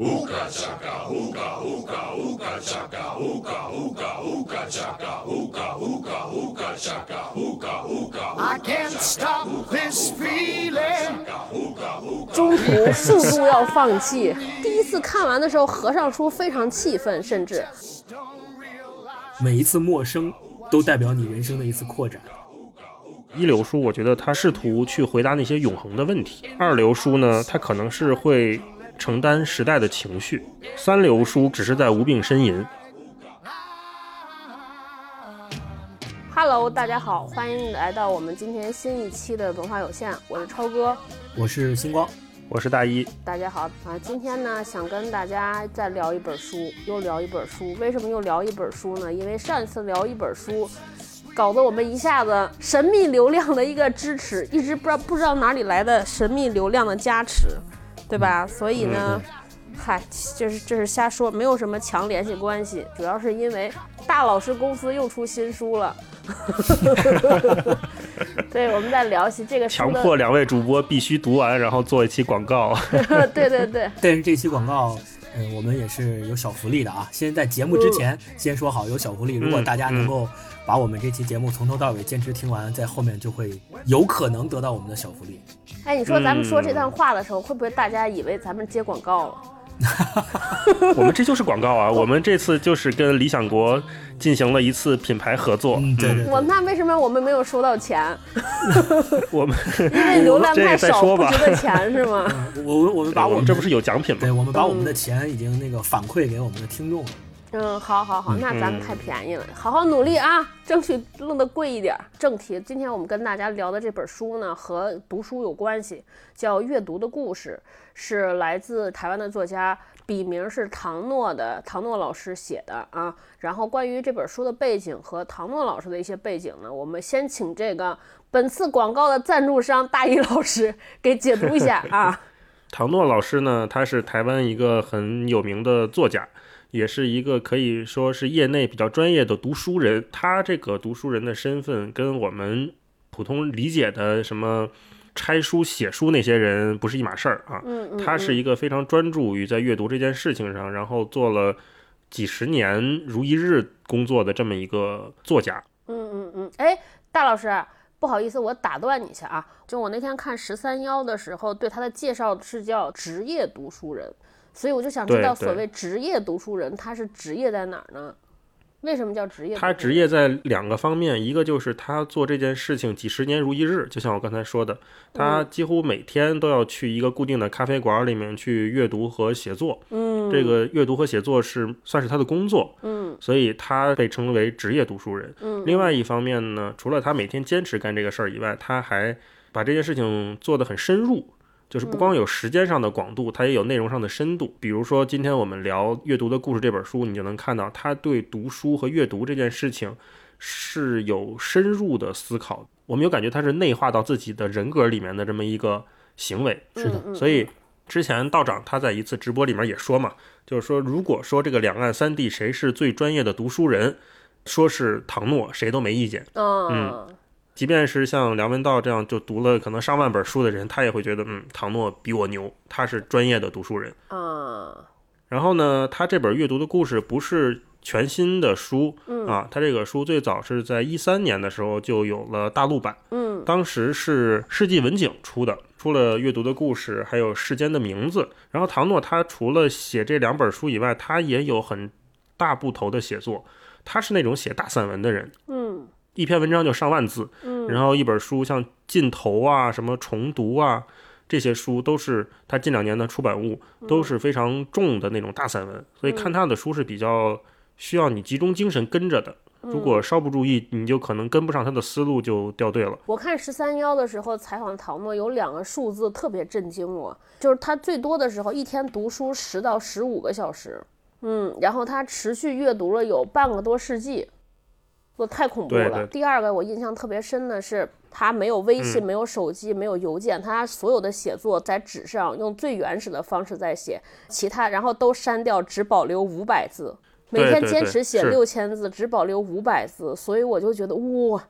Ooga chaka, ooga, ooga, ooga chaka, ooga, ooga, ooga chaka, ooga, ooga, ooga chaka, ooga, ooga. I can't stop this feeling. 中途数度要放弃。第一次看完的时候，合上书非常气愤，甚至每一次陌生都代表你人生的一次扩展。一流书，我觉得它试图去回答那些永恒的问题；二流书呢，它可能是会承担时代的情绪；三流书只是在无病呻吟。Hello，大家好，欢迎来到我们今天新一期的文化有限，我是超哥。我是星光，我是大一，大家好啊，今天呢想跟大家再聊一本书，又聊一本书。为什么又聊一本书呢？因为上一次聊一本书，搞得我们一下子神秘流量的一个支持，一直不知道不知道哪里来的神秘流量的加持，对吧？所以呢，嗨，这是这是瞎说，没有什么强联系关系，主要是因为大老师公司又出新书了。对，我们在聊起这个强迫两位主播必须读完，然后做一期广告。对对对，但是这期广告，嗯，我们也是有小福利的啊。先在节目之前先说好有小福利，如果大家能够把我们这期节目从头到尾坚持听完，在后面就会有可能得到我们的小福利。哎，你说咱们说这段话的时候，会不会大家以为咱们接广告了？我们这就是广告啊！我们这次就是跟理想国进行了一次品牌合作。嗯，对对对，我那为什么我们没有收到钱？我们 因为流量太少，再说吧不值得钱是吗？我我我们把我们我们这不是有奖品吗对？我们把我们的钱已经那个反馈给我们的听众了。嗯，好好好，那咱们嗯太便宜了，好好努力啊，争取弄得贵一点儿。正题，今天我们跟大家聊的这本书呢，和读书有关系，叫《阅读的故事》，是来自台湾的作家，笔名是唐诺的唐诺老师写的啊。然后关于这本书的背景和唐诺老师的一些背景呢，我们先请这个本次广告的赞助商大一老师给解读一下啊。唐诺老师呢，他是台湾一个很有名的作家，也是一个可以说是业内比较专业的读书人。他这个读书人的身份跟我们普通理解的什么拆书、写书那些人不是一码事儿啊。他是一个非常专注于在阅读这件事情上，然后做了几十年如一日工作的这么一个作家。嗯嗯嗯，哎，大老师，不好意思，我打断你一下啊。就我那天看十三幺的时候，对他的介绍是叫职业读书人，所以我就想知道，所谓职业读书人，他是职业在哪儿呢？为什么叫职业？他职业在两个方面，一个就是他做这件事情几十年如一日，就像我刚才说的，他几乎每天都要去一个固定的咖啡馆里面去阅读和写作。嗯，这个阅读和写作是算是他的工作，嗯所以他被称为职业读书人。嗯，另外一方面呢，除了他每天坚持干这个事儿以外，他还把这件事情做得很深入，就是不光有时间上的广度，它也有内容上的深度。比如说，今天我们聊《阅读的故事》这本书，你就能看到他对读书和阅读这件事情是有深入的思考。我们有感觉他是内化到自己的人格里面的这么一个行为。是的，嗯所以之前道长他在一次直播里面也说嘛，就是说，如果说这个两岸三地谁是最专业的读书人，说是唐诺，谁都没意见。嗯即便是像梁文道这样就读了可能上万本书的人，他也会觉得，嗯，唐诺比我牛，他是专业的读书人。嗯。然后呢，他这本阅读的故事不是全新的书嗯。啊，他这个书最早是在一三年的时候就有了大陆版，嗯。当时是世纪文景出的，出了《阅读的故事》，还有《世间的名字》。然后唐诺他除了写这两本书以外，他也有很大部头的写作，他是那种写大散文的人，嗯一篇文章就上万字，嗯，然后一本书像《尽头》啊、什么《重读》啊，这些书都是他近两年的出版物，都是非常重的那种大散文。所以看他的书是比较需要你集中精神跟着的。如果稍不注意，你就可能跟不上他的思路，就掉队了。我看十三幺的时候采访唐诺，有两个数字特别震惊我，就是他最多的时候一天读书十到十五个小时，嗯，然后他持续阅读了有半个多世纪，我太恐怖了。第二个我印象特别深的是，他没有微信，嗯没有手机，没有邮件，他所有的写作在纸上用最原始的方式在写，其他然后都删掉，只保留五百字。每天坚持写六千字，只保留五百字，所以我就觉得哇，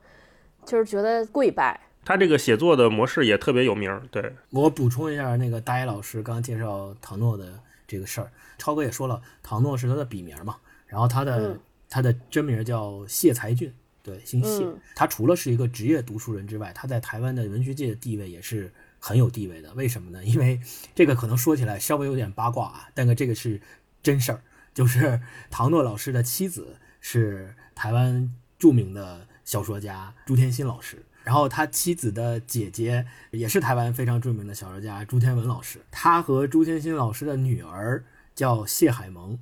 就是觉得跪拜。他这个写作的模式也特别有名儿，对，我补充一下，那个大一老师刚刚介绍唐诺的这个事儿。超哥也说了，唐诺是他的笔名嘛，然后他的、嗯他的真名叫谢才俊，对，姓谢。嗯他除了是一个职业读书人之外，他在台湾的文学界的地位也是很有地位的。为什么呢？因为这个可能说起来稍微有点八卦啊，但是这个是真事儿，就是唐诺老师的妻子是台湾著名的小说家朱天心老师。然后他妻子的姐姐也是台湾非常著名的小说家朱天文老师，他和朱天心老师的女儿叫谢海萌，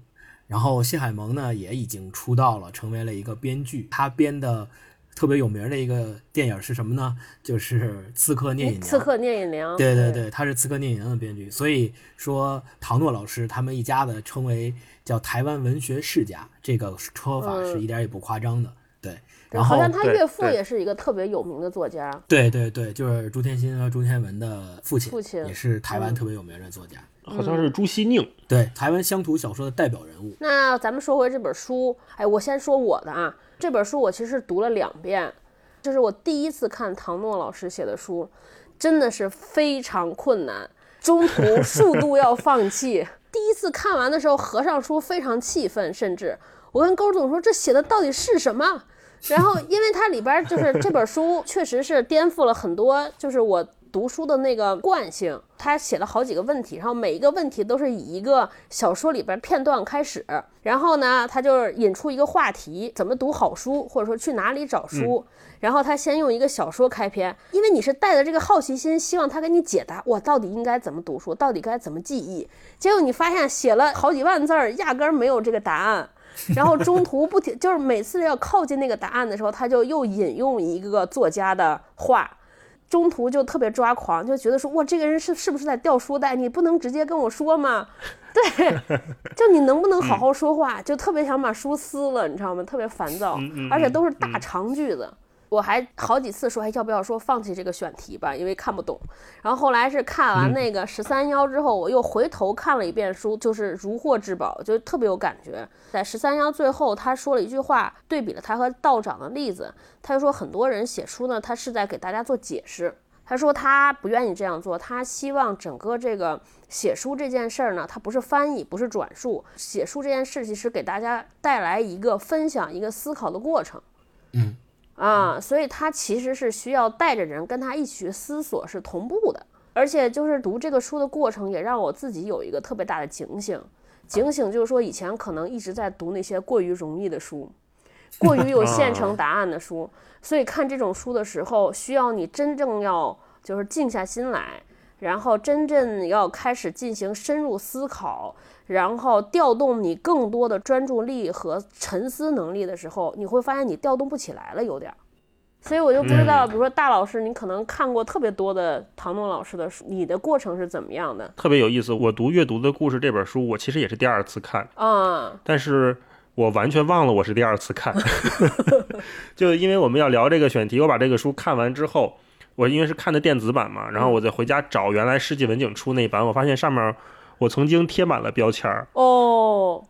然后谢海萌呢也已经出道了，成为了一个编剧。他编的特别有名的一个电影是什么呢？就是《刺客聂隐娘》。刺客聂隐娘，对对对，他是《刺客聂隐娘》的编剧，所以说唐诺老师他们一家子称为叫台湾文学世家，这个说法是一点也不夸张的。对，然后好像他岳父也是一个特别有名的作家。对对对，就是朱天心和朱天文的父亲，父亲也是台湾嗯特别有名的作家，好像是朱西宁，对台湾乡土小说的代表人物。那咱们说回这本书，哎，我先说我的啊，这本书我其实读了两遍，这是我第一次看唐诺老师写的书，真的是非常困难，中途 数度要放弃。第一次看完的时候，合上书非常气愤，甚至我跟勾总说这写的到底是什么？然后，因为它里边就是这本书确实是颠覆了很多，就是我读书的那个惯性。他写了好几个问题，然后每一个问题都是以一个小说里边片段开始，然后呢，他就是引出一个话题，怎么读好书，或者说去哪里找书。然后他先用一个小说开篇，因为你是带着这个好奇心，希望他给你解答，我到底应该怎么读书，到底该怎么记忆。结果你发现写了好几万字儿，压根儿没有这个答案。然后中途不停，就是每次要靠近那个答案的时候，他就又引用一个作家的话，中途就特别抓狂，就觉得说哇，这个人是是不是在掉书袋？你不能直接跟我说吗？对，就你能不能好好说话？就特别想把书撕了，你知道吗？特别烦躁，而且都是大长句子。我还好几次说，哎，要不要说放弃这个选题吧，因为看不懂。然后后来是看完那个十三幺之后，我又回头看了一遍书，就是如获至宝，就特别有感觉。在十三幺最后，他说了一句话，对比了他和道长的例子。他就说，很多人写书呢，他是在给大家做解释。他说他不愿意这样做，他希望整个这个写书这件事儿呢，它不是翻译，不是转述，写书这件事其实给大家带来一个分享、一个思考的过程。嗯。啊，所以他其实是需要带着人跟他一起去思索，是同步的。而且就是读这个书的过程，也让我自己有一个特别大的警醒。警醒就是说，以前可能一直在读那些过于容易的书，过于有现成答案的书，所以看这种书的时候，需要你真正要就是静下心来，然后真正要开始进行深入思考，然后调动你更多的专注力和沉思能力的时候，你会发现你调动不起来了，有点儿。所以我就不知道，比如说大老师，你可能看过特别多的唐诺老师的书，你的过程是怎么样的？特别有意思。我读《阅读的故事》这本书，我其实也是第二次看，啊，但是我完全忘了我是第二次看，就因为我们要聊这个选题，我把这个书看完之后，我因为是看的电子版嘛，然后我再回家找原来世纪文景出那版，我发现上面我曾经贴满了标签儿，哦，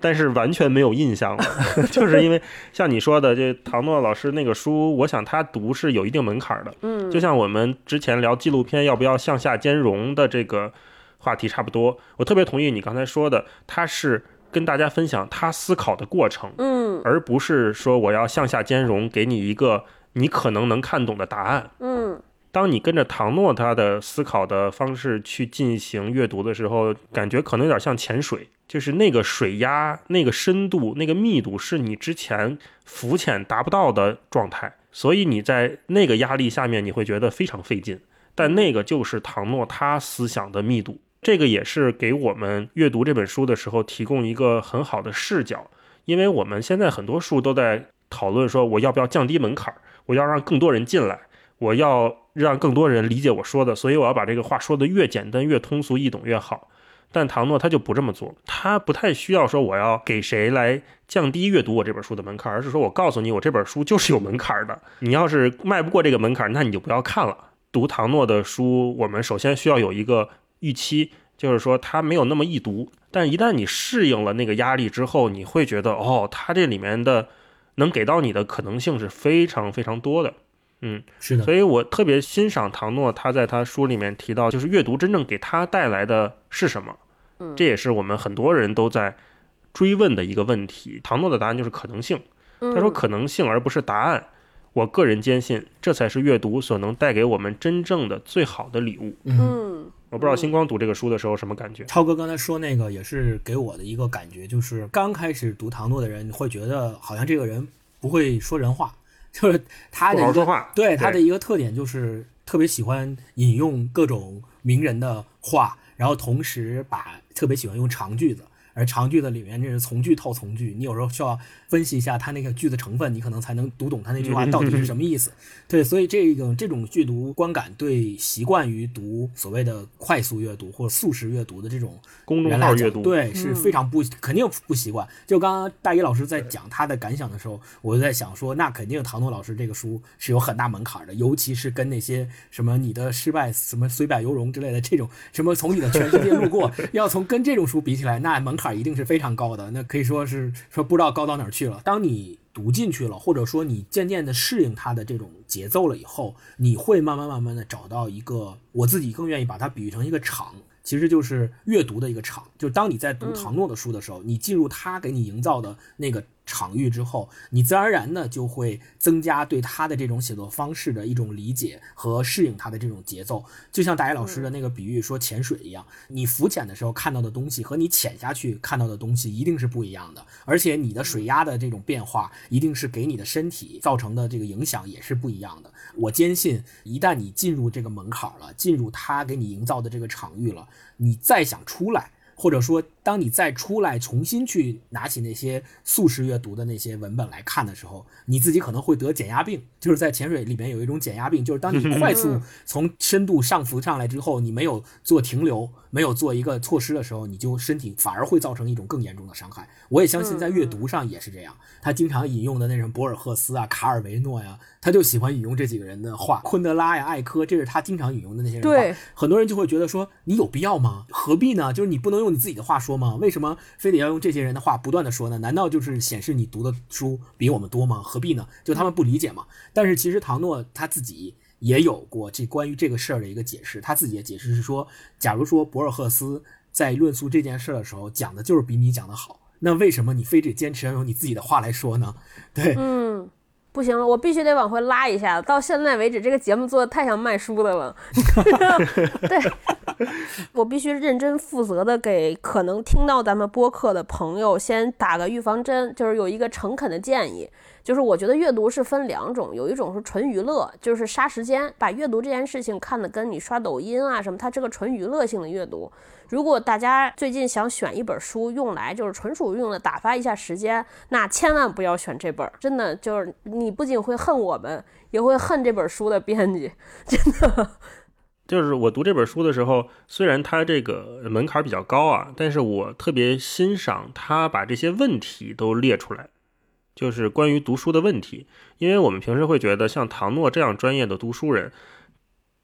但是完全没有印象了，就是因为像你说的，这唐诺老师那个书，我想他读是有一定门槛儿的，嗯，就像我们之前聊纪录片要不要向下兼容的这个话题差不多。我特别同意你刚才说的，他是跟大家分享他思考的过程，嗯而不是说我要向下兼容，给你一个你可能能看懂的答案。嗯当你跟着唐诺他的思考的方式去进行阅读的时候，感觉可能有点像潜水，就是那个水压、那个深度、那个密度是你之前浮潜达不到的状态，所以你在那个压力下面，你会觉得非常费劲。但那个就是唐诺他思想的密度，这个也是给我们阅读这本书的时候提供一个很好的视角，因为我们现在很多书都在讨论说，我要不要降低门槛儿，我要让更多人进来。我要让更多人理解我说的，所以我要把这个话说的越简单、越通俗易懂越好。但唐诺他就不这么做，他不太需要说我要给谁来降低阅读我这本书的门槛，而是说我告诉你，我这本书就是有门槛的。你要是迈不过这个门槛，那你就不要看了。读唐诺的书，我们首先需要有一个预期，就是说它没有那么易读。但一旦你适应了那个压力之后，你会觉得哦，它这里面的能给到你的可能性是非常非常多的。嗯，是的，所以我特别欣赏唐诺，他在他书里面提到，就是阅读真正给他带来的是什么？这也是我们很多人都在追问的一个问题。唐诺的答案就是可能性，他说可能性而不是答案。我个人坚信，这才是阅读所能带给我们真正的最好的礼物。嗯我不知道星光读这个书的时候什么感觉？超哥刚才说那个也是给我的一个感觉，就是刚开始读唐诺的人会觉得好像这个人不会说人话，就是他的好一个对他的一个特点就是特别喜欢引用各种名人的话，然后同时把特别喜欢用长句子。而长句子里面这是从句套从句，你有时候需要分析一下它那个句子成分，你可能才能读懂它那句话到底是 什么意思。对，所以这种这种阅读观感对习惯于读所谓的快速阅读或者速食阅读的这种公众号阅读，对，是非常不肯定不习惯。就刚刚大一老师在讲他的感想的时候，我就在想说，那肯定唐诺老师这个书是有很大门槛的，尤其是跟那些什么你的失败什么虽败犹荣之类的这种什么从你的全世界路过，要从跟这种书比起来，那门槛一定是非常高的，那可以说是说不知道高到哪儿去了。当你读进去了，或者说你渐渐的适应它的这种节奏了以后，你会慢慢慢慢的找到一个，我自己更愿意把它比喻成一个场。其实就是阅读的一个场，就是当你在读唐诺的书的时候，你进入他给你营造的那个场域之后，你自然而然的就会增加对他的这种写作方式的一种理解和适应他的这种节奏。就像大野老师的那个比喻说潜水一样，你浮潜的时候看到的东西和你潜下去看到的东西一定是不一样的，而且你的水压的这种变化一定是给你的身体造成的这个影响也是不一样的。我坚信，一旦你进入这个门槛了，进入他给你营造的这个场域了，你再想出来，或者说当你再出来重新去拿起那些速食阅读的那些文本来看的时候，你自己可能会得减压病。就是在潜水里面有一种减压病，就是当你 快速从深度上浮上来之后，你没有做停留，没有做一个措施的时候，你就身体反而会造成一种更严重的伤害。我也相信在阅读上也是这样。他经常引用的那种博尔赫斯啊、卡尔维诺呀，他就喜欢引用这几个人的话，昆德拉呀、艾科，这是他经常引用的那些人话。对很多人就会觉得说，你有必要吗？何必呢？就是你不能用你自己的话说吗？为什么非得要用这些人的话不断的说呢？难道就是显示你读的书比我们多吗？何必呢？就他们不理解嘛。但是其实唐诺他自己也有过这关于这个事儿的一个解释，他自己的解释是说，假如说博尔赫斯在论述这件事的时候讲的就是比你讲的好，那为什么你非得坚持要用你自己的话来说呢？对，嗯，不行了，我必须得往回拉一下。到现在为止，这个节目做的太像卖书的了。对，我必须认真负责的给可能听到咱们播客的朋友先打个预防针，就是有一个诚恳的建议。就是我觉得阅读是分两种，有一种是纯娱乐，就是杀时间，把阅读这件事情看得跟你刷抖音啊什么，它这个纯娱乐性的阅读。如果大家最近想选一本书用来就是纯属用来打发一下时间，那千万不要选这本，真的就是你不仅会恨我们，也会恨这本书的编辑，真的。就是我读这本书的时候，虽然它这个门槛比较高啊，但是我特别欣赏他把这些问题都列出来，就是关于读书的问题。因为我们平时会觉得，像唐诺这样专业的读书人，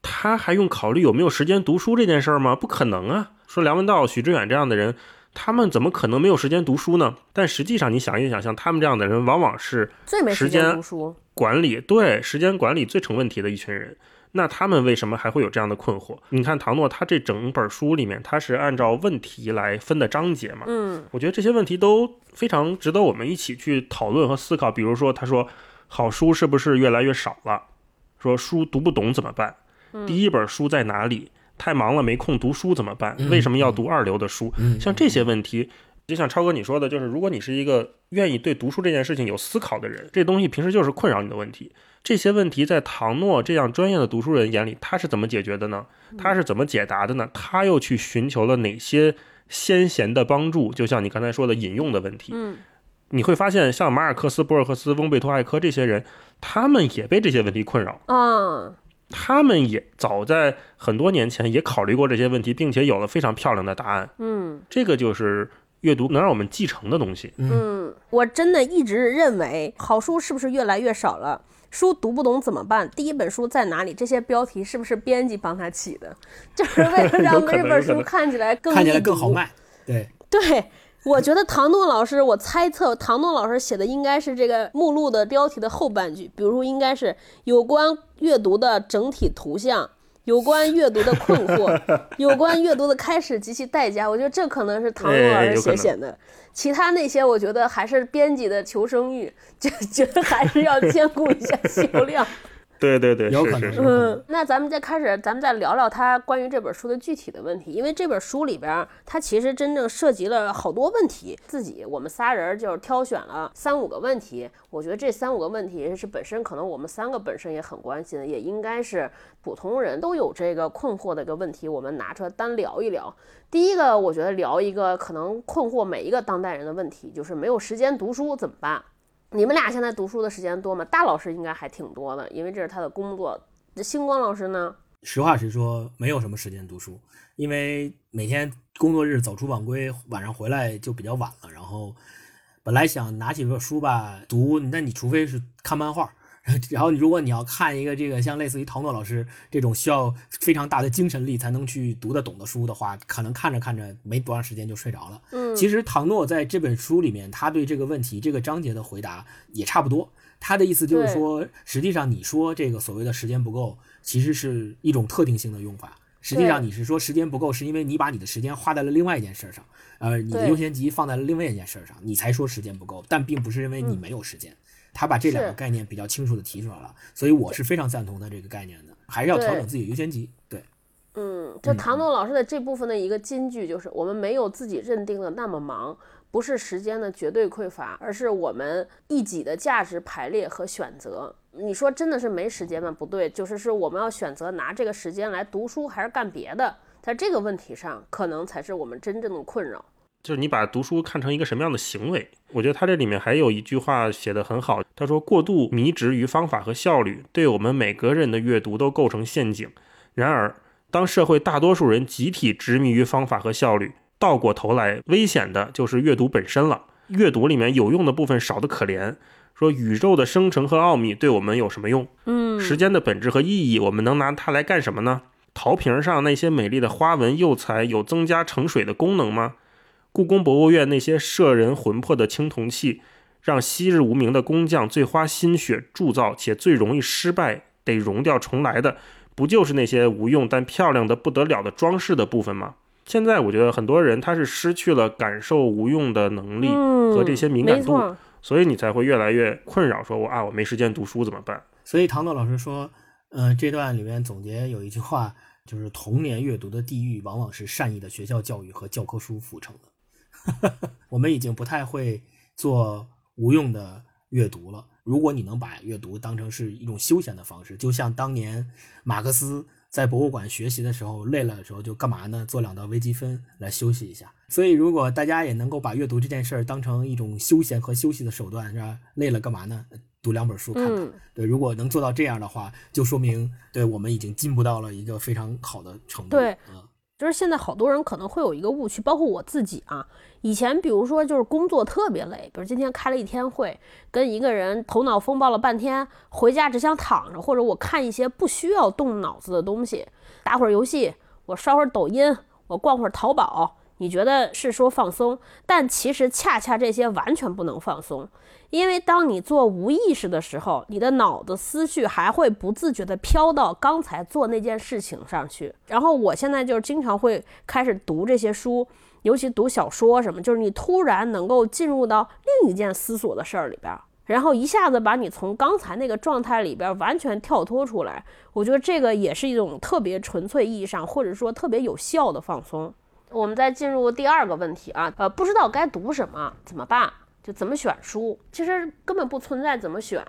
他还用考虑有没有时间读书这件事儿吗？不可能啊！说梁文道、许知远这样的人，他们怎么可能没有时间读书呢？但实际上，你想一想，像他们这样的人，往往是最没时间读书。管理对时间管理最成问题的一群人。那他们为什么还会有这样的困惑？你看唐诺他这整本书里面，他是按照问题来分的章节嘛？嗯，我觉得这些问题都非常值得我们一起去讨论和思考。比如说，他说好书是不是越来越少了？说书读不懂怎么办？第一本书在哪里？太忙了没空读书怎么办？为什么要读二流的书？像这些问题，就像超哥你说的，就是如果你是一个愿意对读书这件事情有思考的人，这东西平时就是困扰你的问题。这些问题在唐诺这样专业的读书人眼里，他是怎么解决的呢？他是怎么解答的呢？他又去寻求了哪些先贤的帮助？就像你刚才说的引用的问题，嗯，你会发现，像马尔克斯、博尔赫斯、翁贝托、艾科这些人，他们也被这些问题困扰。啊，他们也早在很多年前也考虑过这些问题，并且有了非常漂亮的答案。嗯这个就是阅读能让我们继承的东西。嗯，我真的一直认为好书是不是越来越少了？书读不懂怎么办？第一本书在哪里？这些标题是不是编辑帮他起的？就是为了让这本书看起来更看起来更好卖。对，对，我觉得唐诺老师，我猜测唐诺老师写的应该是这个目录的标题的后半句，比如说应该是有关阅读的整体图像、有关阅读的困惑，有关阅读的开始及其代价。我觉得这可能是唐诺老师写写的。其他那些，我觉得还是编辑的求生欲，就觉得还是要兼顾一下 销量。对对对，有可能。嗯，那咱们再开始，咱们再聊聊他关于这本书的具体的问题，因为这本书里边，它其实真正涉及了好多问题。自己我们仨人就是挑选了三五个问题，我觉得这三五个问题是本身可能我们三个本身也很关心的，也应该是普通人都有这个困惑的一个问题，我们拿出来单聊一聊。第一个，我觉得聊一个可能困惑每一个当代人的问题，就是没有时间读书怎么办？你们俩现在读书的时间多吗？大老师应该还挺多的，因为这是他的工作。这星光老师呢？实话实说，没有什么时间读书，因为每天工作日早出晚归，晚上回来就比较晚了。然后本来想拿起本书吧读，那你除非是看漫画。然后，如果你要看一个这个像类似于唐诺老师这种需要非常大的精神力才能去读得懂的书的话，可能看着看着没多长时间就睡着了。嗯，其实唐诺在这本书里面，他对这个问题这个章节的回答也差不多。他的意思就是说，实际上你说这个所谓的时间不够，其实是一种特定性的用法。实际上你是说时间不够，是因为你把你的时间花在了另外一件事上，呃，你的优先级放在了另外一件事上，你才说时间不够，但并不是因为你没有时间。他把这两个概念比较清楚的提出来了，所以我是非常赞同他这个概念的，还是要调整自己的优先级。对，嗯，就唐诺老师的这部分的一个金句就是：我们没有自己认定的那么忙，不是时间的绝对匮乏，而是我们一己的价值排列和选择。你说真的是没时间吗？不对，就是是我们要选择拿这个时间来读书还是干别的，在这个问题上，可能才是我们真正的困扰。就是你把读书看成一个什么样的行为？我觉得他这里面还有一句话写得很好，他说：“过度迷执于方法和效率，对我们每个人的阅读都构成陷阱。然而，当社会大多数人集体执迷于方法和效率，倒过头来，危险的就是阅读本身了。阅读里面有用的部分少得可怜。说宇宙的生成和奥秘对我们有什么用？嗯，时间的本质和意义，我们能拿它来干什么呢？陶瓶上那些美丽的花纹釉彩，有增加盛水的功能吗？”故宫博物院那些摄人魂魄的青铜器，让昔日无名的工匠最花心血铸造且最容易失败、得熔掉重来的，不就是那些无用但漂亮的不得了的装饰的部分吗？现在我觉得很多人他是失去了感受无用的能力和这些敏感度，所以你才会越来越困扰，说我啊我没时间读书怎么办？所以唐诺老师说，呃，这段里面总结有一句话，就是童年阅读的地狱往往是善意的学校教育和教科书组成的。我们已经不太会做无用的阅读了。如果你能把阅读当成是一种休闲的方式，就像当年马克思在博物馆学习的时候，累了的时候就干嘛呢？做两道微积分来休息一下。所以，如果大家也能够把阅读这件事儿当成一种休闲和休息的手段，是吧？累了干嘛呢？读两本书看看。对，如果能做到这样的话，就说明对我们已经进步到了一个非常好的程度。对，嗯。就是现在好多人可能会有一个误区，包括我自己啊。以前比如说就是工作特别累，比如今天开了一天会，跟一个人头脑风暴了半天，回家只想躺着，或者我看一些不需要动脑子的东西，打会儿游戏，我刷会儿抖音，我逛会儿淘宝。你觉得是说放松，但其实恰恰这些完全不能放松，因为当你做无意识的时候，你的脑子思绪还会不自觉地飘到刚才做那件事情上去。然后我现在就是经常会开始读这些书，尤其读小说什么，就是你突然能够进入到另一件思索的事儿里边，然后一下子把你从刚才那个状态里边完全跳脱出来。我觉得这个也是一种特别纯粹意义上，或者说特别有效的放松。我们再进入第二个问题啊，呃，不知道该读什么怎么办？就怎么选书？其实根本不存在怎么选，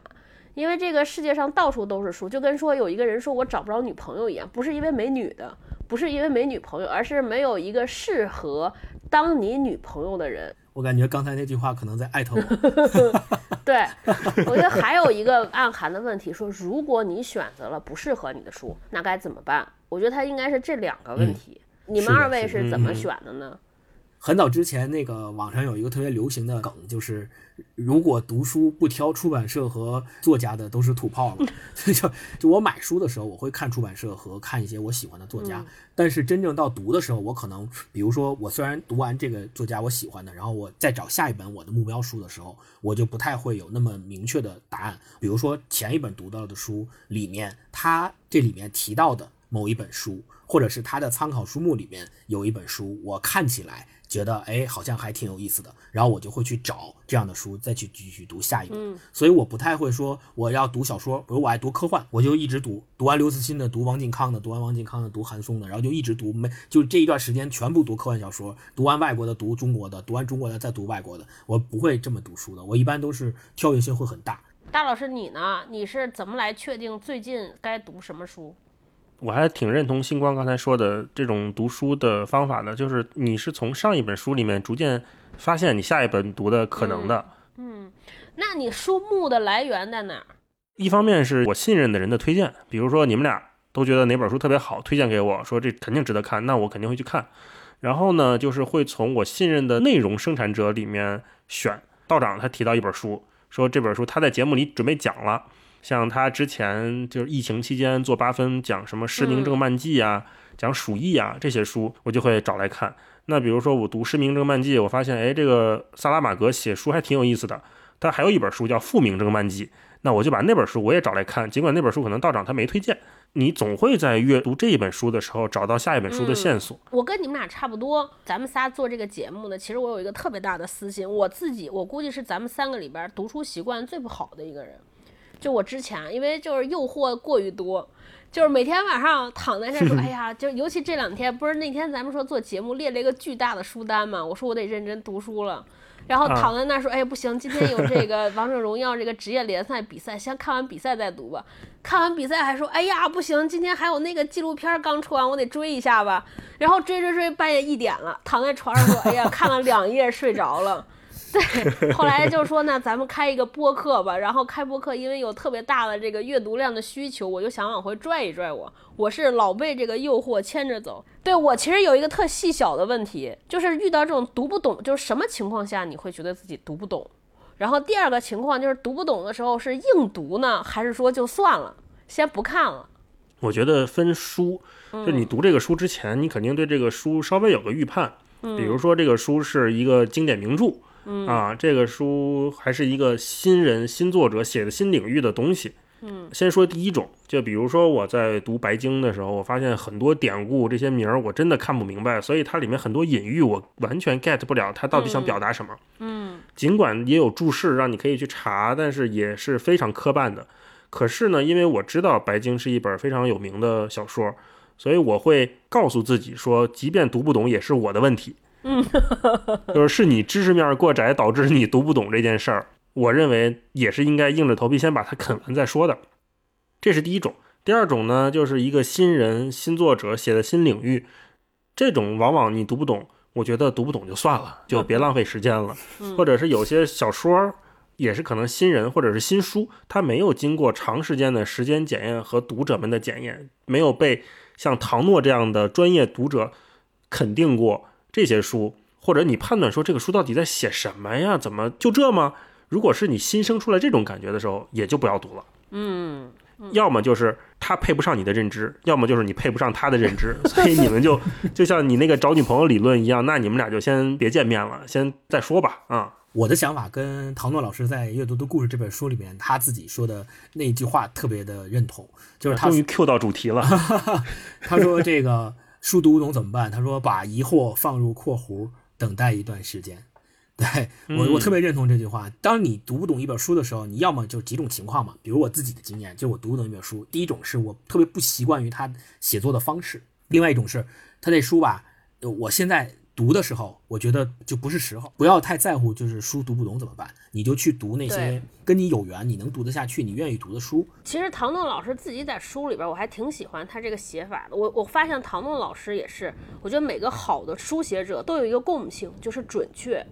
因为这个世界上到处都是书，就跟说有一个人说我找不着女朋友一样，不是因为没女的，不是因为没女朋友，而是没有一个适合当你女朋友的人。我感觉刚才那句话可能在艾特我。对，我觉得还有一个暗含的问题，说如果你选择了不适合你的书，那该怎么办？我觉得它应该是这两个问题。你们二位是怎么选的呢？很早之前，那个网上有一个特别流行的梗，就是如果读书不挑出版社和作家的，都是土炮了。就就我买书的时候，我会看出版社和看一些我喜欢的作家，但是真正到读的时候，我可能，比如说我虽然读完这个作家我喜欢的，然后我再找下一本我的目标书的时候，我就不太会有那么明确的答案。比如说前一本读到的书里面，它这里面提到的。某一本书，或者是它的参考书目里面有一本书，我看起来觉得哎好像还挺有意思的，然后我就会去找这样的书，再去继续读下一本。所以我不太会说我要读小说，比如我爱读科幻，我就一直读，读完刘慈欣的，读王靖康的，读完王靖康的，读韩松的，然后就一直读，没就这一段时间全部读科幻小说，读完外国的读中国的，读完中国的再读外国的，我不会这么读书的，我一般都是跳跃性会很大。大老师你呢？你是怎么来确定最近该读什么书？我还挺认同星光刚才说的这种读书的方法的，就是你是从上一本书里面逐渐发现你下一本读的可能的。嗯，那你书目的来源在哪儿？一方面是我信任的人的推荐，比如说你们俩都觉得哪本书特别好，推荐给我说这肯定值得看，那我肯定会去看。然后呢，就是会从我信任的内容生产者里面选。道长他提到一本书，说这本书他在节目里准备讲了。像他之前就是疫情期间做八分讲什么失明症漫记啊，讲鼠疫啊这些书，我就会找来看。那比如说我读失明症漫记，我发现哎，这个萨拉玛格写书还挺有意思的。他还有一本书叫复明症漫记，那我就把那本书我也找来看。尽管那本书可能道长他没推荐，你总会在阅读这一本书的时候找到下一本书的线索。我跟你们俩差不多，咱们仨做这个节目呢，其实我有一个特别大的私心，我自己我估计是咱们三个里边读书习惯最不好的一个人。就我之前，因为就是诱惑过于多，就是每天晚上躺在那说，哎呀，就尤其这两天，不是那天咱们说做节目列了一个巨大的书单嘛，我说我得认真读书了，然后躺在那说，哎不行，今天有这个 王者荣耀这个职业联赛比赛，先看完比赛再读吧。看完比赛还说，哎呀不行，今天还有那个纪录片刚出完，我得追一下吧。然后追追追，半夜一点了，躺在床上说，哎呀，看了两页睡着了。对，后来就说呢，咱们开一个播客吧。然后开播客，因为有特别大的这个阅读量的需求，我就想往回拽一拽。我我是老被这个诱惑牵着走。对我其实有一个特细小的问题，就是遇到这种读不懂，就是什么情况下你会觉得自己读不懂？然后第二个情况就是读不懂的时候是硬读呢，还是说就算了，先不看了？我觉得分书，就你读这个书之前，你肯定对这个书稍微有个预判。比如说这个书是一个经典名著。啊，这个书还是一个新人新作者写的新领域的东西。嗯，先说第一种，就比如说我在读《白鲸》的时候，我发现很多典故这些名儿我真的看不明白，所以它里面很多隐喻我完全 get 不了，它到底想表达什么。嗯，尽管也有注释让你可以去查，但是也是非常磕绊的。可是呢，因为我知道《白鲸》是一本非常有名的小说，所以我会告诉自己说，即便读不懂也是我的问题。嗯，就是是你知识面过窄导致你读不懂这件事儿，我认为也是应该硬着头皮先把它啃完再说的。这是第一种。第二种呢，就是一个新人新作者写的新领域，这种往往你读不懂，我觉得读不懂就算了，就别浪费时间了。或者是有些小说也是可能新人或者是新书，它没有经过长时间的时间检验和读者们的检验，没有被像唐诺这样的专业读者肯定过。这些书，或者你判断说这个书到底在写什么呀？怎么就这吗？如果是你新生出来这种感觉的时候，也就不要读了。嗯，要么就是他配不上你的认知，要么就是你配不上他的认知，所以你们就就像你那个找女朋友理论一样，那你们俩就先别见面了，先再说吧。啊，我的想法跟唐诺老师在《阅读的故事》这本书里面他自己说的那句话特别的认同，就是他终于 Q 到主题了。他说这个。书读不懂怎么办？他说把疑惑放入括弧，等待一段时间。对我，我特别认同这句话。当你读不懂一本书的时候，你要么就几种情况嘛。比如我自己的经验，就我读不懂一本书，第一种是我特别不习惯于他写作的方式；，另外一种是他那书吧，我现在。读的时候，我觉得就不是时候，不要太在乎，就是书读不懂怎么办？你就去读那些跟你有缘、你能读得下去、你愿意读的书。其实唐诺老师自己在书里边，我还挺喜欢他这个写法的。我我发现唐诺老师也是，我觉得每个好的书写者都有一个共性，就是准确。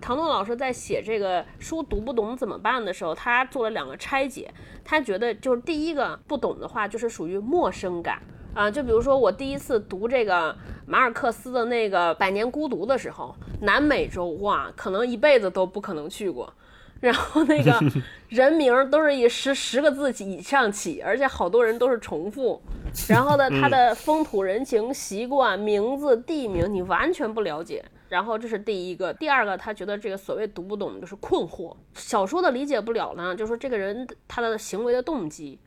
唐诺老师在写这个书读不懂怎么办的时候，他做了两个拆解。他觉得就是第一个不懂的话，就是属于陌生感。啊，就比如说我第一次读这个马尔克斯的那个《百年孤独》的时候，南美洲哇，可能一辈子都不可能去过，然后那个 人名都是以十十个字以上起，而且好多人都是重复，然后呢，他的风土人情、习惯、名字、地名你完全不了解，然后这是第一个，第二个他觉得这个所谓读不懂就是困惑，小说的理解不了呢，就是说这个人他的行为的动机。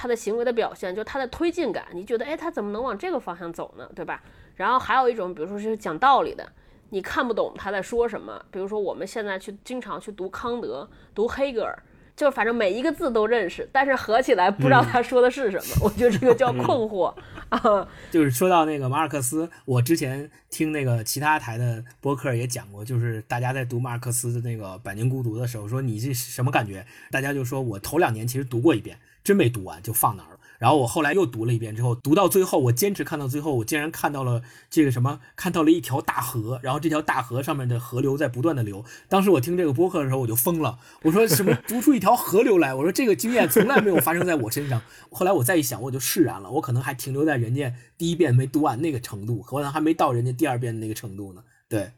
他的行为的表现，就他的推进感，你觉得哎，他怎么能往这个方向走呢？对吧？然后还有一种，比如说是讲道理的，你看不懂他在说什么。比如说我们现在去经常去读康德、读黑格尔，就反正每一个字都认识，但是合起来不知道他说的是什么。我觉得这个叫困惑啊。就是说到那个马尔克斯，我之前听那个其他台的播客也讲过，就是大家在读马尔克斯的那个《百年孤独》的时候，说你这是什么感觉？大家就说我头两年其实读过一遍，真没读完就放那儿了。然后我后来又读了一遍，之后读到最后，我坚持看到最后，我竟然看到了这个什么，看到了一条大河，然后这条大河上面的河流在不断的流。当时我听这个播客的时候，我就疯了，我说什么读出一条河流来？我说这个经验从来没有发生在我身上。后来我再一想，我就释然了，我可能还停留在人家第一遍没读完那个程度，可能还没到人家第二遍的那个程度呢。对，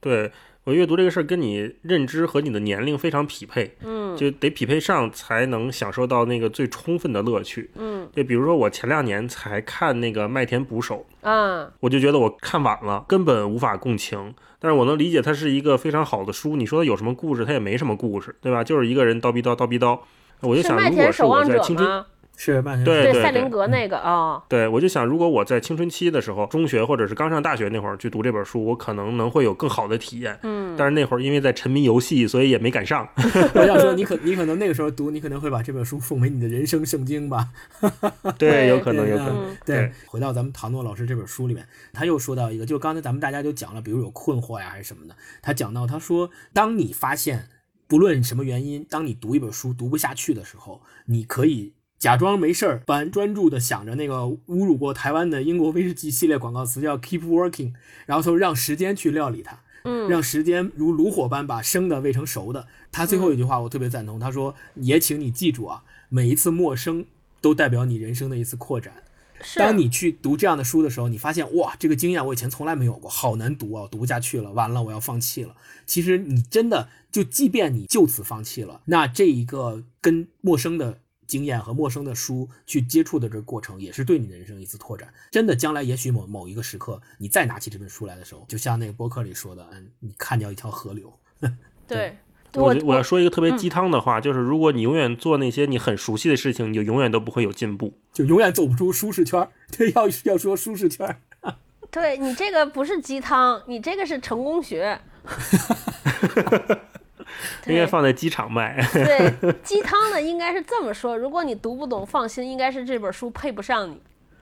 对。我阅读这个事儿跟你认知和你的年龄非常匹配，嗯，就得匹配上才能享受到那个最充分的乐趣，嗯，就比如说我前两年才看那个《麦田捕手》，啊，我就觉得我看晚了，根本无法共情，但是我能理解它是一个非常好的书。你说它有什么故事？它也没什么故事，对吧？就是一个人叨逼叨叨逼叨。我就想，如果是我在青春。是半对赛林格那个啊，对我就想，如果我在青春期的时候，中学或者是刚上大学那会儿去读这本书，我可能能会有更好的体验。嗯，但是那会儿因为在沉迷游戏，所以也没赶上。我想说，你可你可能那个时候读，你可能会把这本书奉为你的人生圣经吧？对，有可能，有可能。对，回到咱们唐诺老师这本书里面，他又说到一个，就刚才咱们大家就讲了，比如有困惑呀还是什么的，他讲到他说，当你发现不论什么原因，当你读一本书读不下去的时候，你可以。假装没事儿，般专注的想着那个侮辱过台湾的英国威士忌系列广告词，叫 “keep working”，然后说让时间去料理它，嗯，让时间如炉火般把生的喂成熟的。他最后一句话我特别赞同，他说：“也请你记住啊，每一次陌生都代表你人生的一次扩展。当你去读这样的书的时候，你发现哇，这个经验我以前从来没有过，好难读啊，读不下去了，完了我要放弃了。其实你真的就，即便你就此放弃了，那这一个跟陌生的。”经验和陌生的书去接触的这个过程，也是对你的人生一次拓展。真的，将来也许某某一个时刻，你再拿起这本书来的时候，就像那个博客里说的，嗯，你看掉一条河流。对，我我要说一个特别鸡汤的话，就是如果你永远做那些你很熟悉的事情，你就永远都不会有进步，就永远走不出舒适圈。对，要要说舒适圈。对你这个不是鸡汤，你这个是成功学。应该放在机场卖。对，鸡汤呢应该是这么说：如果你读不懂，放心，应该是这本书配不上你。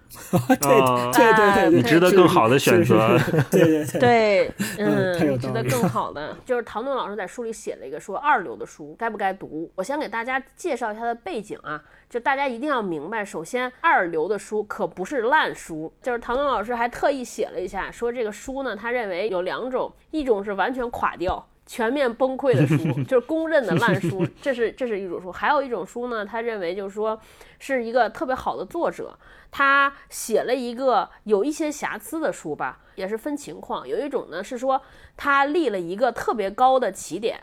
对对对对，你值得更好的选择。对对对对，嗯，值得更好的。就是唐顿老师在书里写了一个说二流的书该不该读。我先给大家介绍一下它的背景啊，就大家一定要明白，首先二流的书可不是烂书。就是唐顿老师还特意写了一下，说这个书呢，他认为有两种，一种是完全垮掉。全面崩溃的书 就是公认的烂书，这是这是一种书。还有一种书呢，他认为就是说是一个特别好的作者，他写了一个有一些瑕疵的书吧，也是分情况。有一种呢是说他立了一个特别高的起点，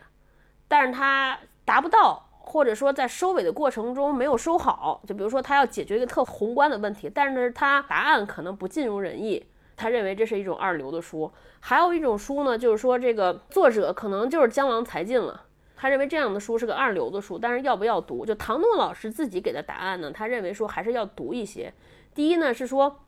但是他达不到，或者说在收尾的过程中没有收好。就比如说他要解决一个特宏观的问题，但是他答案可能不尽如人意。他认为这是一种二流的书，还有一种书呢，就是说这个作者可能就是江郎才尽了。他认为这样的书是个二流的书，但是要不要读？就唐诺老师自己给的答案呢？他认为说还是要读一些。第一呢是说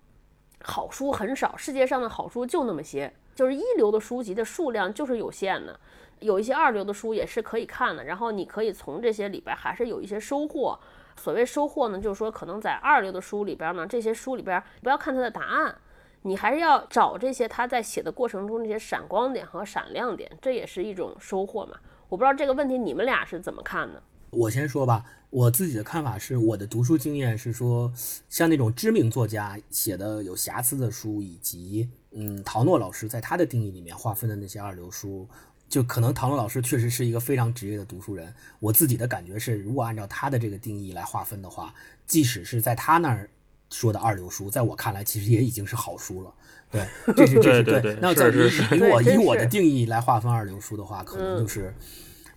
好书很少，世界上的好书就那么些，就是一流的书籍的数量就是有限的。有一些二流的书也是可以看的，然后你可以从这些里边还是有一些收获。所谓收获呢，就是说可能在二流的书里边呢，这些书里边不要看它的答案。你还是要找这些他在写的过程中那些闪光点和闪亮点，这也是一种收获嘛。我不知道这个问题你们俩是怎么看的？我先说吧，我自己的看法是，我的读书经验是说，像那种知名作家写的有瑕疵的书，以及嗯，陶诺老师在他的定义里面划分的那些二流书，就可能陶诺老师确实是一个非常职业的读书人。我自己的感觉是，如果按照他的这个定义来划分的话，即使是在他那儿。说的二流书，在我看来，其实也已经是好书了。对，这是这是 对。那在以以我以我的定义来划分二流书的话，可能就是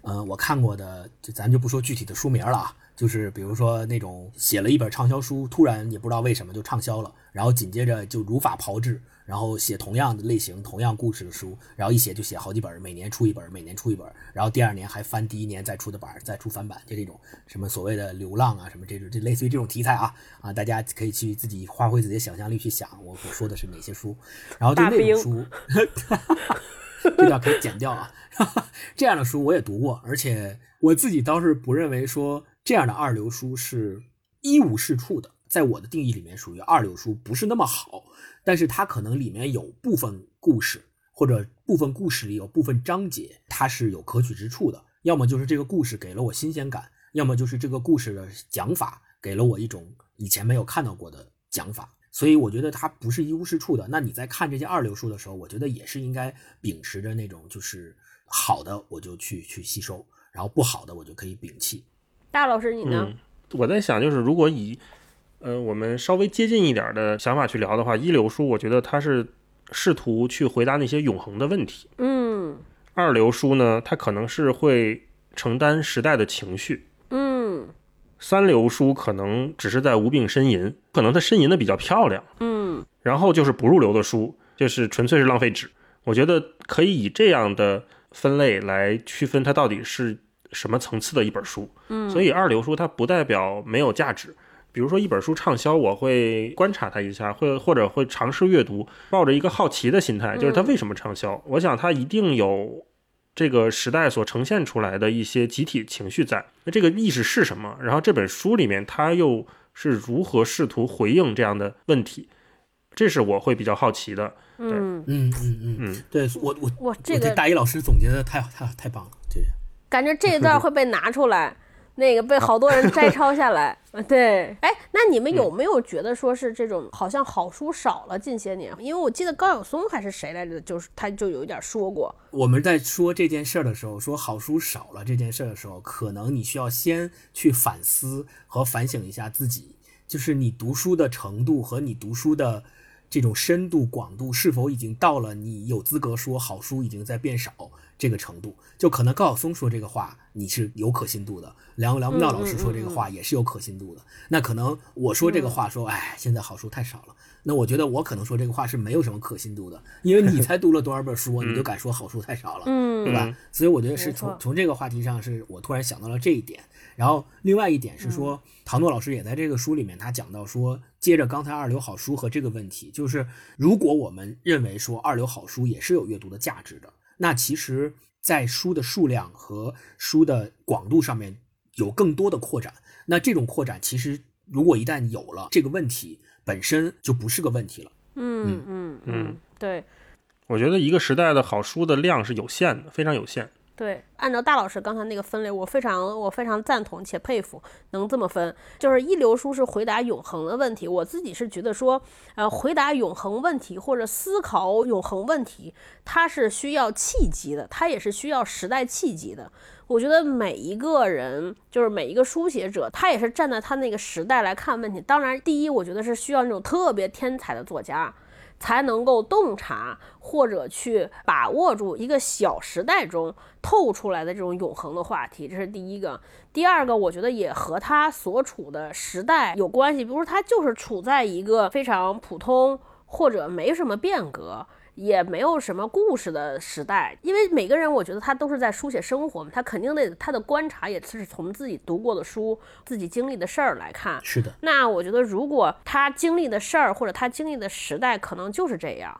呃，我看过的，就咱就不说具体的书名了啊，就是比如说那种写了一本畅销书，突然也不知道为什么就畅销了，然后紧接着就如法炮制，然后写同样的类型、同样故事的书，然后一写就写好几本，每年出一本，每年出一本，然后第二年还翻第一年再出的版，再出翻版，就这种什么所谓的流浪啊，什么这种，这类似于这种题材啊啊，大家可以去自己发挥自己的想象力去想，我我说的是哪些书，然后就那种书。这段可以剪掉啊！这样的书我也读过，而且我自己倒是不认为说这样的二流书是一无是处的，在我的定义里面属于二流书，不是那么好。但是它可能里面有部分故事，或者部分故事里有部分章节，它是有可取之处的。要么就是这个故事给了我新鲜感，要么就是这个故事的讲法给了我一种以前没有看到过的讲法。所以我觉得它不是一无是处的。那你在看这些二流书的时候，我觉得也是应该秉持着那种就是好的我就去去吸收，然后不好的我就可以摒弃。大老师你呢？嗯，我在想，就是如果以呃我们稍微接近一点的想法去聊的话，一流书我觉得它是试图去回答那些永恒的问题。嗯二流书呢，它可能是会承担时代的情绪。嗯三流书可能只是在无病呻吟，可能它呻吟的比较漂亮。嗯然后就是不入流的书，就是纯粹是浪费纸。我觉得可以以这样的分类来区分它到底是什么层次的一本书。嗯，所以二流书它不代表没有价值。比如说一本书畅销，我会观察它一下，会或者会尝试阅读，抱着一个好奇的心态，就是它为什么畅销。我想它一定有这个时代所呈现出来的一些集体情绪在。那这个意识是什么？然后这本书里面它又是如何试图回应这样的问题？这是我会比较好奇的。嗯，嗯嗯嗯嗯，对我我哇，这我这个大一老师总结的太太太棒了，这感觉这一段会被拿出来，那个被好多人摘抄下来。呃对，哎，那你们有没有觉得说是这种好像好书少了近些年？因为我记得高晓松还是谁来着，就是他就有一点说过，我们在说这件事儿的时候，说好书少了这件事儿的时候，可能你需要先去反思和反省一下自己，就是你读书的程度和你读书的这种深度广度是否已经到了你有资格说好书已经在变少这个程度。就可能高晓松说这个话你是有可信度的，梁梁文道老师说这个话也是有可信度的。那可能我说这个话说，哎，现在好书太少了。那我觉得我可能说这个话是没有什么可信度的，因为你才读了多少本书啊，你就敢说好书太少了，嗯对吧？所以我觉得是从从这个话题上，是我突然想到了这一点。然后另外一点是说，唐诺老师也在这个书里面，他讲到说，接着刚才二流好书和这个问题，就是如果我们认为说二流好书也是有阅读的价值的，那其实，在书的数量和书的广度上面有更多的扩展。那这种扩展，其实如果一旦有了这个问题，本身就不是个问题了。嗯嗯嗯，对我觉得一个时代的好书的量是有限的，非常有限。对，按照大老师刚才那个分类，我非常我非常赞同且佩服能这么分。就是一流书是回答永恒的问题，我自己是觉得说，呃，回答永恒问题或者思考永恒问题，它是需要契机的，它也是需要时代契机的。我觉得每一个人，就是每一个书写者，他也是站在他那个时代来看问题。当然，第一，我觉得是需要那种特别天才的作家，才能够洞察或者去把握住一个小时代中透出来的这种永恒的话题，这是第一个。第二个，我觉得也和他所处的时代有关系，比如说他就是处在一个非常普通或者没什么变革。也没有什么故事的时代，因为每个人我觉得他都是在书写生活嘛，他肯定得他的观察也是从自己读过的书、自己经历的事儿来看。是的，那我觉得，如果他经历的事儿或者他经历的时代可能就是这样，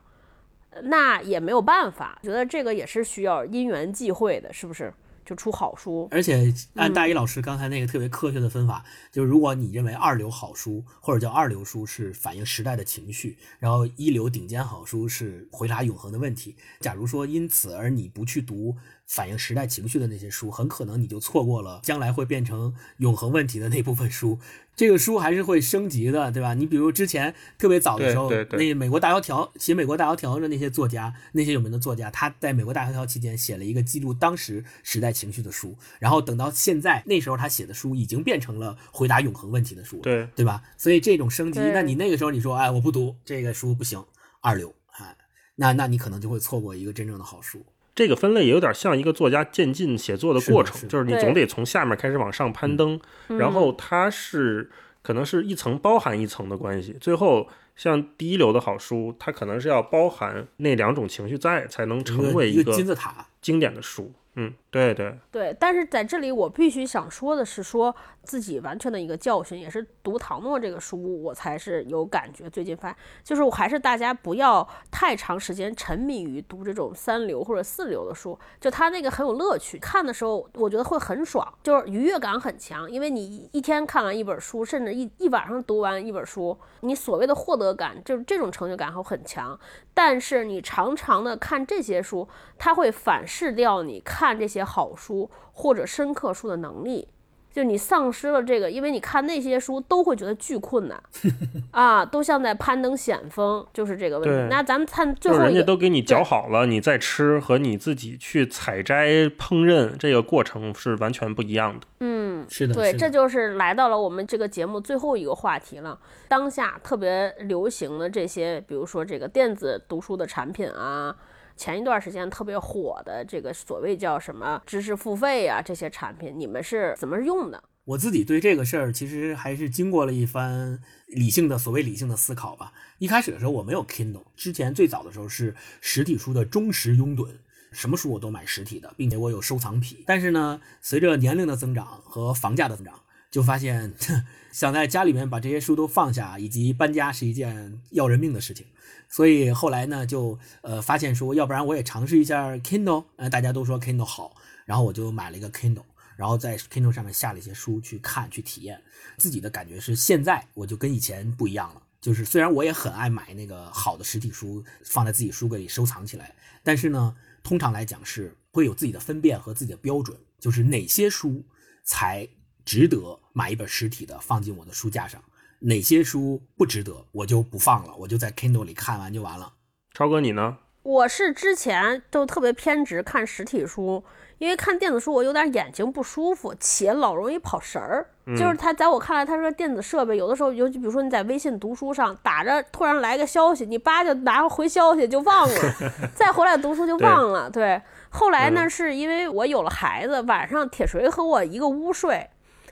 那也没有办法。觉得这个也是需要因缘际会的，是不是？就出好书。而且按大一老师刚才那个特别科学的分法，就是如果你认为二流好书或者叫二流书是反映时代的情绪，然后一流顶尖好书是回答永恒的问题。假如说因此而你不去读反映时代情绪的那些书，很可能你就错过了将来会变成永恒问题的那部分书。这个书还是会升级的，对吧？你比如之前特别早的时候，对对对那美国大萧条写美国大萧条的那些作家，那些有名的作家，他在美国大萧条期间写了一个记录当时时代情绪的书，然后等到现在，那时候他写的书已经变成了回答永恒问题的书了，对对吧？所以这种升级，那你那个时候你说，哎，我不读这个书不行，二流，哎，那那你可能就会错过一个真正的好书。这个分类也有点像一个作家渐进写作的过程，是是就是你总得从下面开始往上攀登，然后它是可能是一层包含一层的关系，最后像第一流的好书，它可能是要包含那两种情绪在，才能成为一个金字塔。经典的书。嗯，对对，对，但是在这里我必须想说的是，说自己完全的一个教训，也是读唐诺这个书，我才是有感觉。最近发现，就是我还是大家不要太长时间沉迷于读这种三流或者四流的书，就它那个很有乐趣，看的时候我觉得会很爽，就是愉悦感很强，因为你一天看完一本书，甚至一一晚上读完一本书，你所谓的获得感，就是这种成就感会很强。但是你常常的看这些书，它会反噬掉你看这些好书或者深刻书的能力。就你丧失了这个，因为你看那些书都会觉得巨困难 啊，都像在攀登险峰，就是这个问题。那咱们看最就是人后一个，家都给你嚼好了，你再吃和你自己去采摘烹饪这个过程是完全不一样的。嗯，是的，对，这就是来到了我们这个节目最后一个话题了。当下特别流行的这些，比如说这个电子读书的产品啊，前一段时间特别火的这个所谓叫什么知识付费啊，这些产品，你们是怎么用的？我自己对这个事儿其实还是经过了一番理性的所谓理性的思考吧。一开始的时候我没有 Kindle，之前最早的时候是实体书的忠实拥趸，什么书我都买实体的，并且我有收藏癖。但是呢，随着年龄的增长和房价的增长，就发现 想在家里面把这些书都放下，以及搬家是一件要人命的事情。所以后来呢，就呃发现说，要不然我也尝试一下 Kindle，呃，大家都说 Kindle 好，然后我就买了一个 Kindle。然后在 Kindle 上面下了一些书去看去体验，自己的感觉是现在我就跟以前不一样了。就是虽然我也很爱买那个好的实体书放在自己书柜里收藏起来，但是呢，通常来讲是会有自己的分辨和自己的标准，就是哪些书才值得买一本实体的放进我的书架上，哪些书不值得我就不放了，我就在 Kindle 里看完就完了。超哥你呢？我是之前就特别偏执看实体书，因为看电子书我有点眼睛不舒服，且老容易跑神儿。就是他在我看来，他说电子设备，有的时候，尤其比如说你在微信读书上打着，突然来个消息，你叭就拿回消息就忘了，再回来读书就忘了。对，后来呢，是因为我有了孩子，晚上铁锤和我一个屋睡。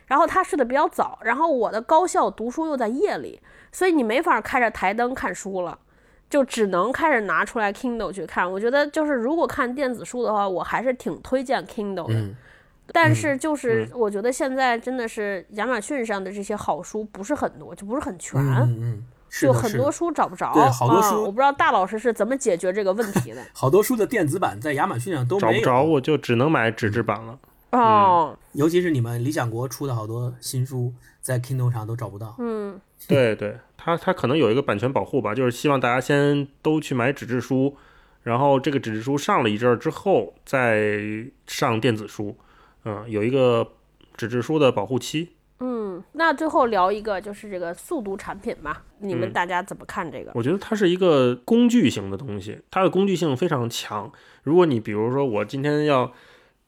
然后他睡得比较早，然后我的高校读书又在夜里，所以你没法开着台灯看书了，就只能开始拿出来 Kindle 去看。我觉得就是如果看电子书的话，我还是挺推荐 Kindle 的。嗯但是就是我觉得现在真的是亚马逊上的这些好书不是很多，就不是很全，嗯嗯，就很多书找不着。对好多书啊我不知道大老师是怎么解决这个问题的。好多书的电子版在亚马逊上都没有，找不着我就只能买纸质版了。哦，尤其是你们理想国出的好多新书，在 Kindle 上都找不到。嗯，对对，它它可能有一个版权保护吧，就是希望大家先都去买纸质书，然后这个纸质书上了一阵儿之后再上电子书，嗯，有一个纸质书的保护期。嗯，那最后聊一个就是这个速读产品吧，你们嗯大家怎么看这个？我觉得它是一个工具型的东西，它的工具性非常强。如果你比如说我今天要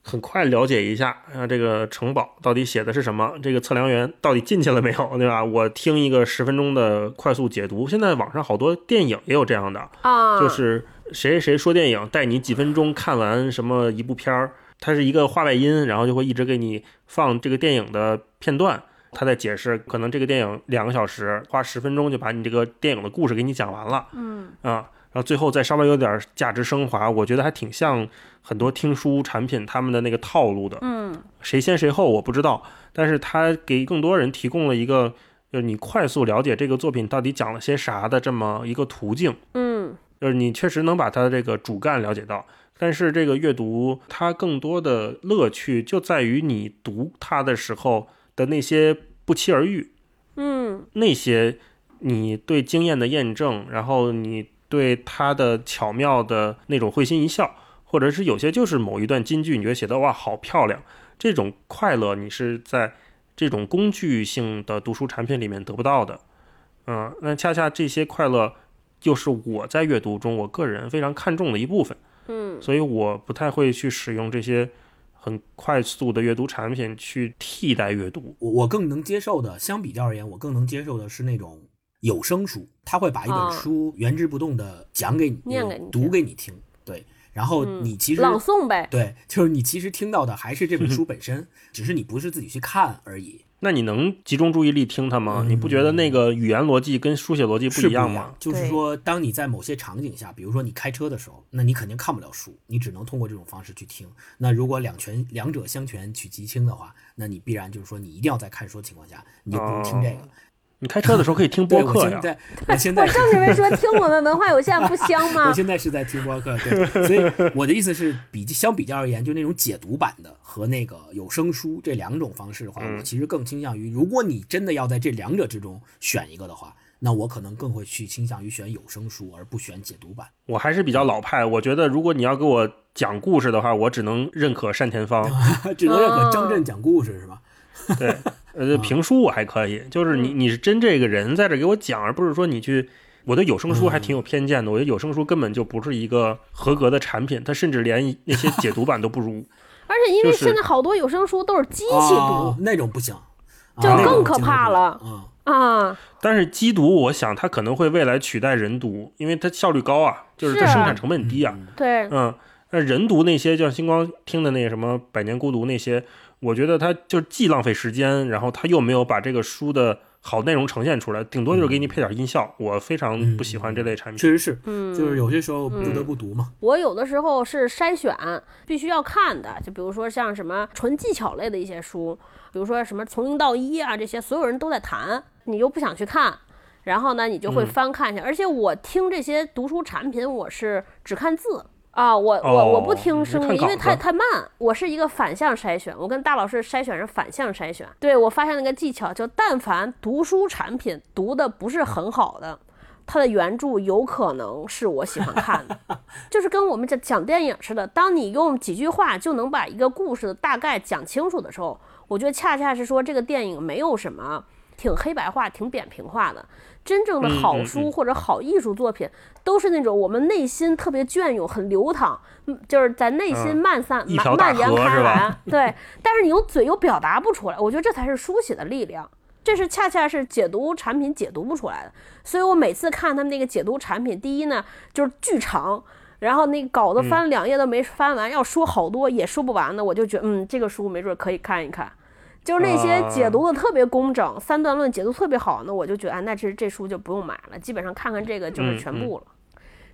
很快了解一下啊，这个城堡到底写的是什么，这个测量员到底进去了没有，对吧？我听一个十分钟的快速解读。现在网上好多电影也有这样的，啊，就是谁谁谁说电影，带你几分钟看完什么一部片儿，它是一个话外音，然后就会一直给你放这个电影的片段，他在解释，可能这个电影两个小时，花十分钟就把你这个电影的故事给你讲完了，嗯啊，然后最后再稍微有点价值升华，我觉得还挺像很多听书产品他们的那个套路的，嗯。谁先谁后我不知道，但是他给更多人提供了一个。就是你快速了解这个作品到底讲了些啥的这么一个途径，嗯。就是你确实能把它这个主干了解到，但是这个阅读它更多的乐趣就在于你读它的时候的那些不期而遇，嗯。那些你对经验的验证，然后你对他的巧妙的那种会心一笑，或者是有些就是某一段金句，你觉得写的哇好漂亮，这种快乐你是在这种工具性的读书产品里面得不到的。嗯，那恰恰这些快乐，又是我在阅读中我个人非常看重的一部分，嗯所以我不太会去使用这些很快速的阅读产品去替代阅读。我我更能接受的，相比较而言，我更能接受的是那种有声书，他会把一啊本书原汁不动的讲给你，念给你读给你听。对，然后你其实、朗诵呗。对，就是你其实听到的还是这本 书本身，只是你不是自己去看而已。那你能集中注意力听它吗？你不觉得那个语言逻辑跟书写逻辑不一样吗？对就是说，当你在某些场景下，比如说你开车的时候，那你肯定看不了书，你只能通过这种方式去听。那如果两全两者相权取其轻的话，那你必然就是说，你一定要在看书的情况下，你就不如听这个。你开车的时候可以听，播客呀。我现在，我现在我正准备说，听我们文化有限不香吗 我？现在是在听播客，对，所以我的意思是比相比较而言，就那种解读版的和那个有声书这两种方式的话，嗯我其实更倾向于，如果你真的要在这两者之中选一个的话，那我可能更会去倾向于选有声书，而不选解读版。我还是比较老派，我觉得如果你要给我讲故事的话，我只能认可单田芳。只能认可哦张震讲故事是吧？对，呃，评书我还可以，就是你你是真这个人在这给我讲，而不是说你去。我对有声书还挺有偏见的，我觉得有声书根本就不是一个合格的产品，它甚至连那些解读版都不如。而且因为现在好多有声书都是机器哦读，那种不行，就更可怕了嗯，啊，但是机读，我想它可能会未来取代人读，因为它效率高啊，就是它生产成本低啊。对，嗯，那人读那些，就像星光听的那个什么《百年孤独》那些，我觉得它就既浪费时间，然后它又没有把这个书的好内容呈现出来，顶多就是给你配点音效。我非常不喜欢这类产品。确实是，嗯，就是有些时候不得不读嘛。我有的时候是筛选必须要看的，就比如说像什么纯技巧类的一些书，比如说什么从零到一啊这些，所有人都在谈，你又不想去看，然后呢你就会嗯翻看一下。而且我听这些读书产品，我是只看字。啊，我我哦我不听声音，因为太太慢。我是一个反向筛选，我跟大老师筛选是反向筛选。对我发现了一个技巧，就但凡读书产品读的不是很好的，它的原著有可能是我喜欢看的。就是跟我们讲讲电影似的，当你用几句话就能把一个故事的大概讲清楚的时候，我觉得恰恰是说这个电影没有什么挺黑白化、挺扁平化的。真正的好书或者好艺术作品，都是那种我们内心特别隽永、很流淌，嗯就是在内心嗯漫散、一条大蔓蔓延开来。对，但是你用嘴又表达不出来，我觉得这才是书写的力量。这是恰恰是解读产品解读不出来的，所以我每次看他们那个解读产品，第一呢就是巨长，然后那个稿子翻两页都没翻完，要说好多也说不完的，我就觉得嗯，这个书没准可以看一看。就是那些解读的特别工整，三段论解读特别好，那我就觉得，哎，那这这书就不用买了，基本上看看这个就是全部了。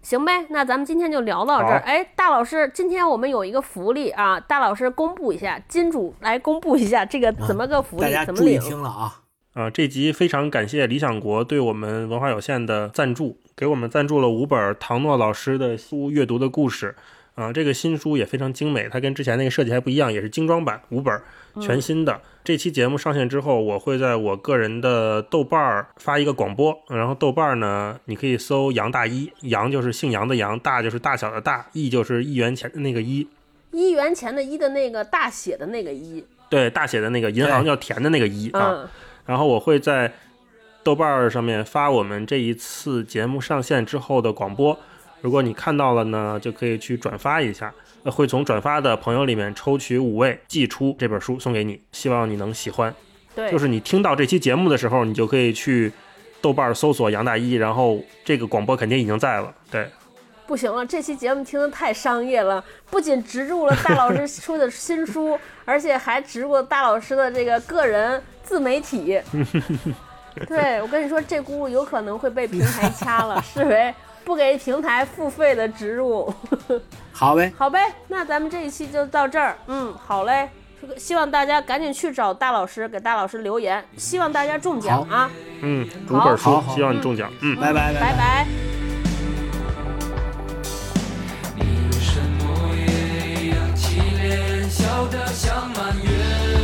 行呗，那咱们今天就聊到这儿。好哎，大老师，今天我们有一个福利啊，大老师公布一下，金主来公布一下这个怎么个福利，大家注意怎么领？听了啊！啊，这集非常感谢理想国对我们文化有限的赞助，给我们赞助了五本唐诺老师的书《阅读的故事》。啊，这个新书也非常精美，它跟之前那个设计还不一样，也是精装版五本，全新的。这期节目上线之后，我会在我个人的豆瓣儿发一个广播，然后豆瓣儿呢，你可以搜杨大一，杨就是姓杨的杨，大就是大小的大，一就是一元钱的那个一，一元钱的一的那个大写的那个一，对，大写的那个银行对叫田的那个一啊。嗯，然后我会在豆瓣儿上面发我们这一次节目上线之后的广播，如果你看到了呢，就可以去转发一下，呃会从转发的朋友里面抽取五位寄出这本书送给你，希望你能喜欢。对，就是你听到这期节目的时候，你就可以去豆瓣搜索杨大一，然后这个广播肯定已经在了。对，不行了，这期节目听得太商业了，不仅植入了大老师出的新书，而且还植入了大老师的这个个人自媒体。对我跟你说，这轱辘有可能会被平台掐了，视为不给平台付费的植入。好呗，好呗，那咱们这一期就到这儿。嗯，好嘞。希望大家赶紧去找大老师，给大老师留言。希望大家中奖啊！嗯，五好本书好，好希望你中奖。嗯。拜拜拜拜。你什么也扬起脸，笑得像满月。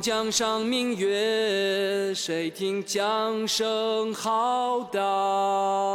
江上明月谁听江声浩荡？